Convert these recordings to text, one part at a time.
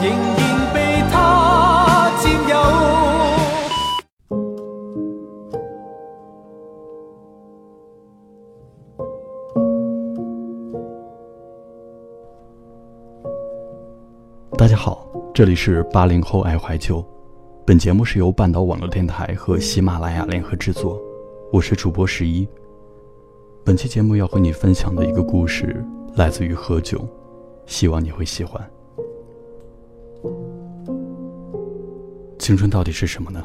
仍然被他占有。大家好，这里是八零后爱怀旧，本节目是由半岛网络电台和喜马拉雅联合制作。我是主播十一。本期节目要和你分享的一个故事来自于喝酒，希望你会喜欢。青春到底是什么呢？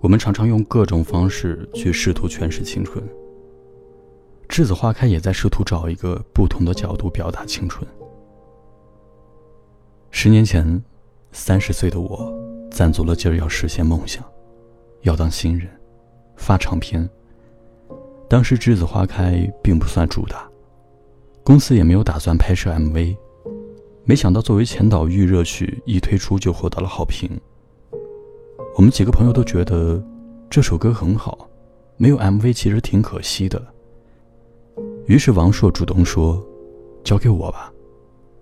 我们常常用各种方式去试图诠释青春。栀子花开也在试图找一个不同的角度表达青春。十年前，三十岁的我，攒足了劲儿要实现梦想，要当新人。发唱片。当时《栀子花开》并不算主打，公司也没有打算拍摄 MV。没想到作为前导预热曲一推出就获得了好评。我们几个朋友都觉得这首歌很好，没有 MV 其实挺可惜的。于是王朔主动说：“交给我吧，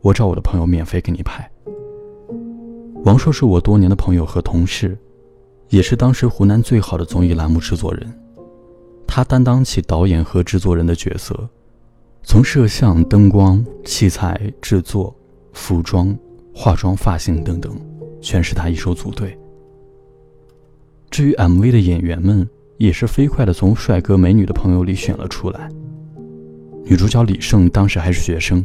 我找我的朋友免费给你拍。”王朔是我多年的朋友和同事。也是当时湖南最好的综艺栏目制作人，他担当起导演和制作人的角色，从摄像、灯光、器材制作、服装、化妆、发型等等，全是他一手组队。至于 MV 的演员们，也是飞快的从帅哥美女的朋友里选了出来。女主角李晟当时还是学生，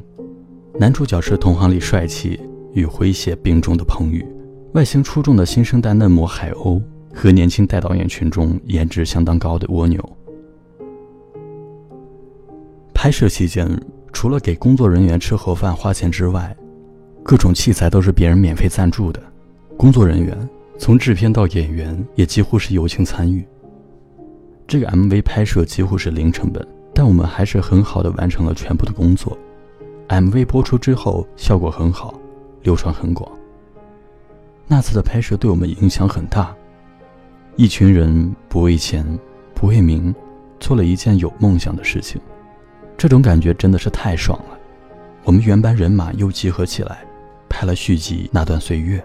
男主角是同行里帅气与诙谐并重的彭宇。外形出众的新生代嫩模海鸥和年轻代导演群中颜值相当高的蜗牛。拍摄期间，除了给工作人员吃盒饭花钱之外，各种器材都是别人免费赞助的。工作人员从制片到演员也几乎是友情参与。这个 MV 拍摄几乎是零成本，但我们还是很好的完成了全部的工作。MV 播出之后效果很好，流传很广。那次的拍摄对我们影响很大，一群人不为钱，不为名，做了一件有梦想的事情，这种感觉真的是太爽了。我们原班人马又集合起来，拍了续集《那段岁月》，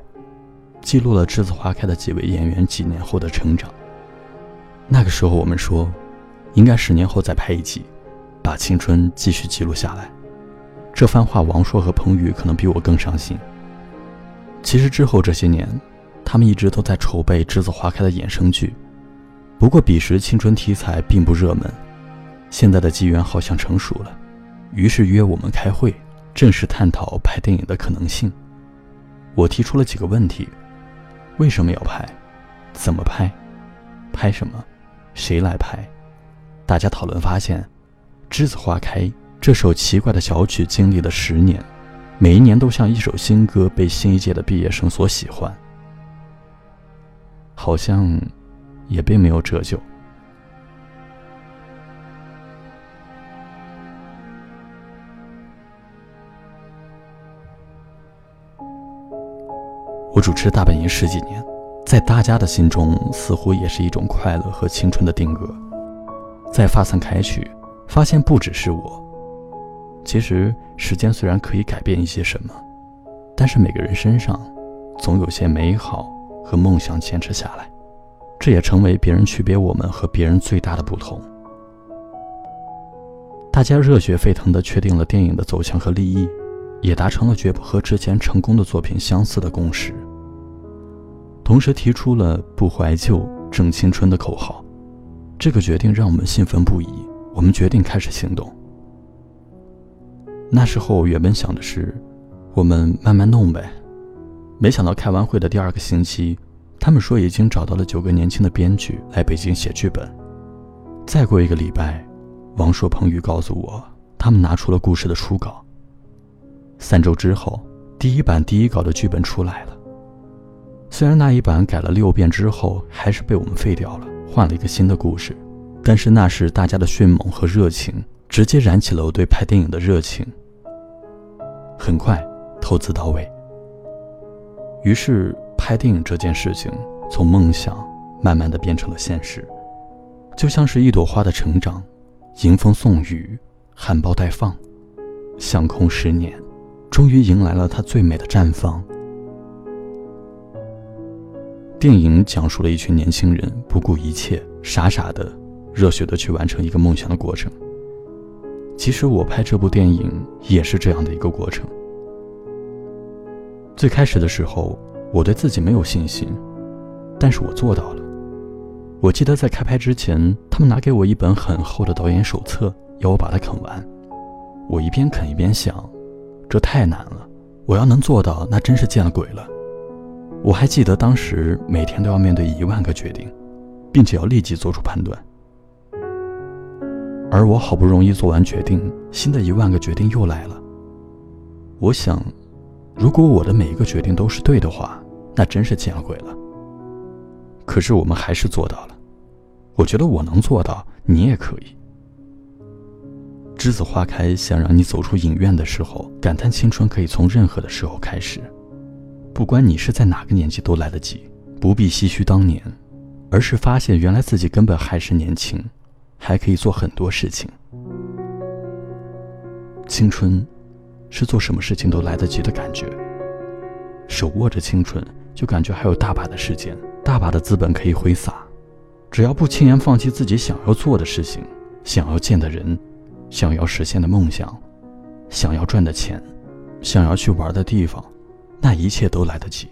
记录了栀子花开的几位演员几年后的成长。那个时候我们说，应该十年后再拍一集，把青春继续记录下来。这番话，王朔和彭宇可能比我更伤心。其实之后这些年，他们一直都在筹备《栀子花开》的衍生剧。不过彼时青春题材并不热门，现在的机缘好像成熟了，于是约我们开会，正式探讨拍电影的可能性。我提出了几个问题：为什么要拍？怎么拍？拍什么？谁来拍？大家讨论发现，《栀子花开》这首奇怪的小曲经历了十年。每一年都像一首新歌，被新一届的毕业生所喜欢，好像也并没有折旧。我主持大本营十几年，在大家的心中，似乎也是一种快乐和青春的定格。再发散开去，发现不只是我。其实，时间虽然可以改变一些什么，但是每个人身上，总有些美好和梦想坚持下来，这也成为别人区别我们和别人最大的不同。大家热血沸腾地确定了电影的走向和立意，也达成了绝不和之前成功的作品相似的共识，同时提出了“不怀旧，正青春”的口号。这个决定让我们兴奋不已，我们决定开始行动。那时候原本想的是，我们慢慢弄呗。没想到开完会的第二个星期，他们说已经找到了九个年轻的编剧来北京写剧本。再过一个礼拜，王朔、彭宇告诉我，他们拿出了故事的初稿。三周之后，第一版第一稿的剧本出来了。虽然那一版改了六遍之后还是被我们废掉了，换了一个新的故事，但是那时大家的迅猛和热情，直接燃起了我对拍电影的热情。很快，投资到位。于是，拍电影这件事情从梦想慢慢的变成了现实，就像是一朵花的成长，迎风送雨，含苞待放，相空十年，终于迎来了它最美的绽放。电影讲述了一群年轻人不顾一切、傻傻的、热血的去完成一个梦想的过程。其实我拍这部电影也是这样的一个过程。最开始的时候，我对自己没有信心，但是我做到了。我记得在开拍之前，他们拿给我一本很厚的导演手册，要我把它啃完。我一边啃一边想，这太难了，我要能做到，那真是见了鬼了。我还记得当时每天都要面对一万个决定，并且要立即做出判断。而我好不容易做完决定，新的一万个决定又来了。我想，如果我的每一个决定都是对的话，那真是见了鬼了。可是我们还是做到了。我觉得我能做到，你也可以。栀子花开，想让你走出影院的时候，感叹青春可以从任何的时候开始。不管你是在哪个年纪都来得及，不必唏嘘当年，而是发现原来自己根本还是年轻，还可以做很多事情。青春，是做什么事情都来得及的感觉。手握着青春，就感觉还有大把的时间，大把的资本可以挥洒。只要不轻言放弃自己想要做的事情，想要见的人，想要实现的梦想，想要赚的钱，想要去玩的地方。那一切都来得及。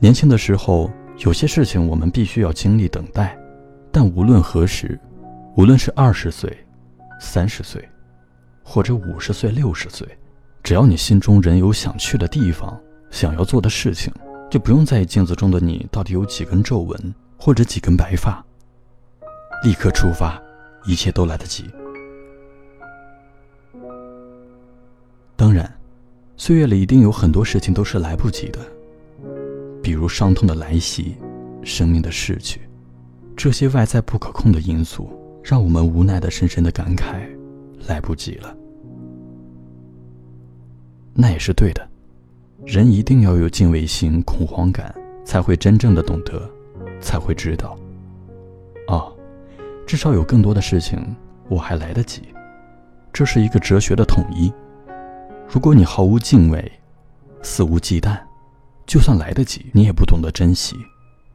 年轻的时候，有些事情我们必须要经历等待，但无论何时，无论是二十岁、三十岁，或者五十岁、六十岁，只要你心中仍有想去的地方、想要做的事情，就不用在意镜子中的你到底有几根皱纹或者几根白发，立刻出发，一切都来得及。当然，岁月里一定有很多事情都是来不及的，比如伤痛的来袭、生命的逝去，这些外在不可控的因素，让我们无奈的深深的感慨：来不及了。那也是对的，人一定要有敬畏心、恐慌感，才会真正的懂得，才会知道。哦，至少有更多的事情我还来得及，这是一个哲学的统一。如果你毫无敬畏，肆无忌惮，就算来得及，你也不懂得珍惜，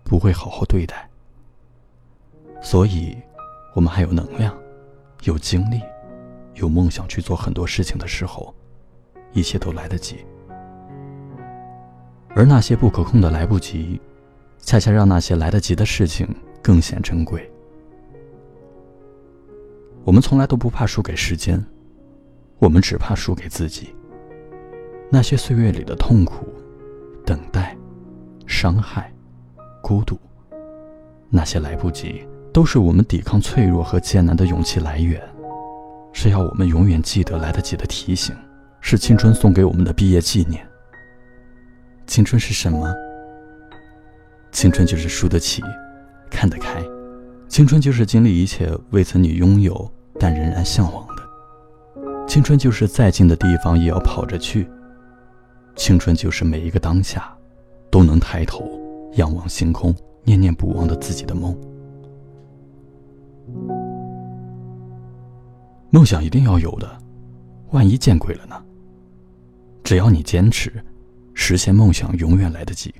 不会好好对待。所以，我们还有能量、有精力、有梦想去做很多事情的时候，一切都来得及。而那些不可控的来不及，恰恰让那些来得及的事情更显珍贵。我们从来都不怕输给时间，我们只怕输给自己。那些岁月里的痛苦、等待、伤害、孤独，那些来不及，都是我们抵抗脆弱和艰难的勇气来源，是要我们永远记得来得及的提醒，是青春送给我们的毕业纪念。青春是什么？青春就是输得起，看得开；青春就是经历一切未曾你拥有但仍然向往的；青春就是再近的地方也要跑着去。青春就是每一个当下，都能抬头仰望星空，念念不忘的自己的梦。梦想一定要有的，万一见鬼了呢？只要你坚持，实现梦想永远来得及。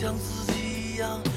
像自己一样。